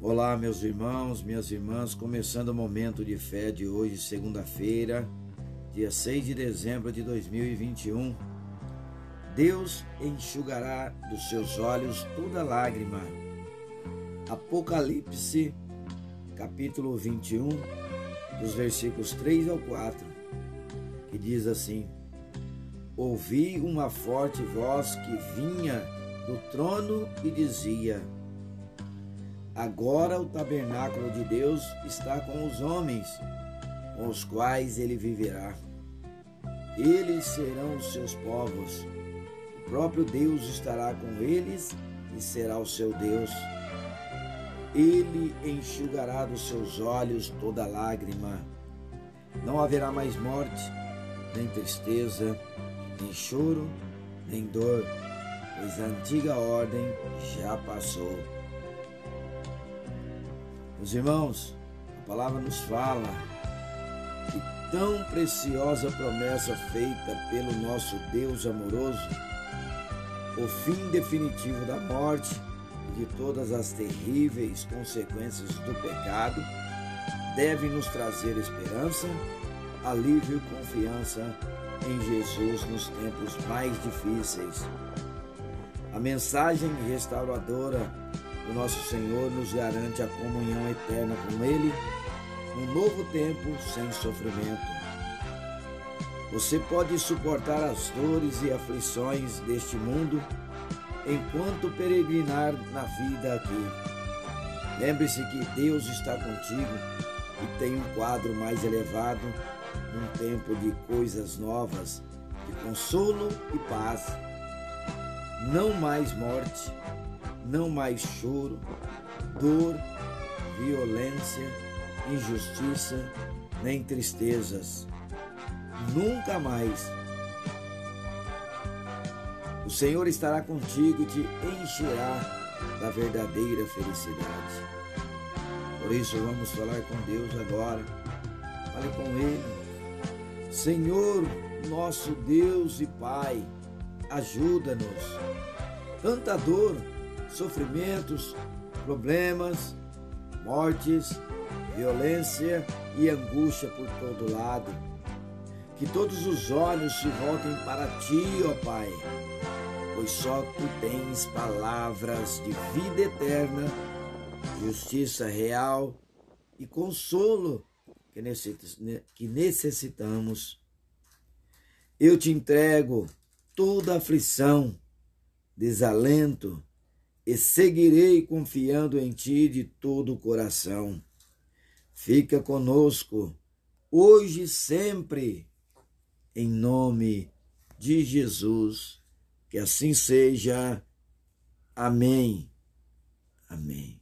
Olá, meus irmãos, minhas irmãs, começando o momento de fé de hoje, segunda-feira, dia 6 de dezembro de 2021. Deus enxugará dos seus olhos toda lágrima. Apocalipse, capítulo 21, dos versículos 3 ao 4, que diz assim: Ouvi uma forte voz que vinha do trono e dizia: Agora o tabernáculo de Deus está com os homens, com os quais ele viverá. Eles serão os seus povos. O próprio Deus estará com eles e será o seu Deus. Ele enxugará dos seus olhos toda lágrima. Não haverá mais morte, nem tristeza, nem choro, nem dor, pois a antiga ordem já passou. Meus irmãos, a palavra nos fala que tão preciosa promessa feita pelo nosso Deus amoroso, o fim definitivo da morte e de todas as terríveis consequências do pecado, deve nos trazer esperança, alívio e confiança em Jesus nos tempos mais difíceis. A mensagem restauradora nosso Senhor nos garante a comunhão eterna com Ele, um novo tempo sem sofrimento. Você pode suportar as dores e aflições deste mundo enquanto peregrinar na vida aqui. Lembre-se que Deus está contigo e tem um quadro mais elevado, num tempo de coisas novas, de consolo e paz. Não mais morte, não mais choro, dor, violência, injustiça, nem tristezas. Nunca mais. O Senhor estará contigo e te encherá da verdadeira felicidade. Por isso, vamos falar com Deus agora. Fale com Ele. Senhor, nosso Deus e Pai, ajuda-nos. Tanta dor sofrimentos, problemas, mortes, violência e angústia por todo lado. Que todos os olhos se voltem para ti, ó Pai, pois só tu tens palavras de vida eterna, justiça real e consolo que necessitamos. Eu te entrego toda aflição, desalento, e seguirei confiando em ti de todo o coração. Fica conosco, hoje e sempre, em nome de Jesus. Que assim seja. Amém. Amém.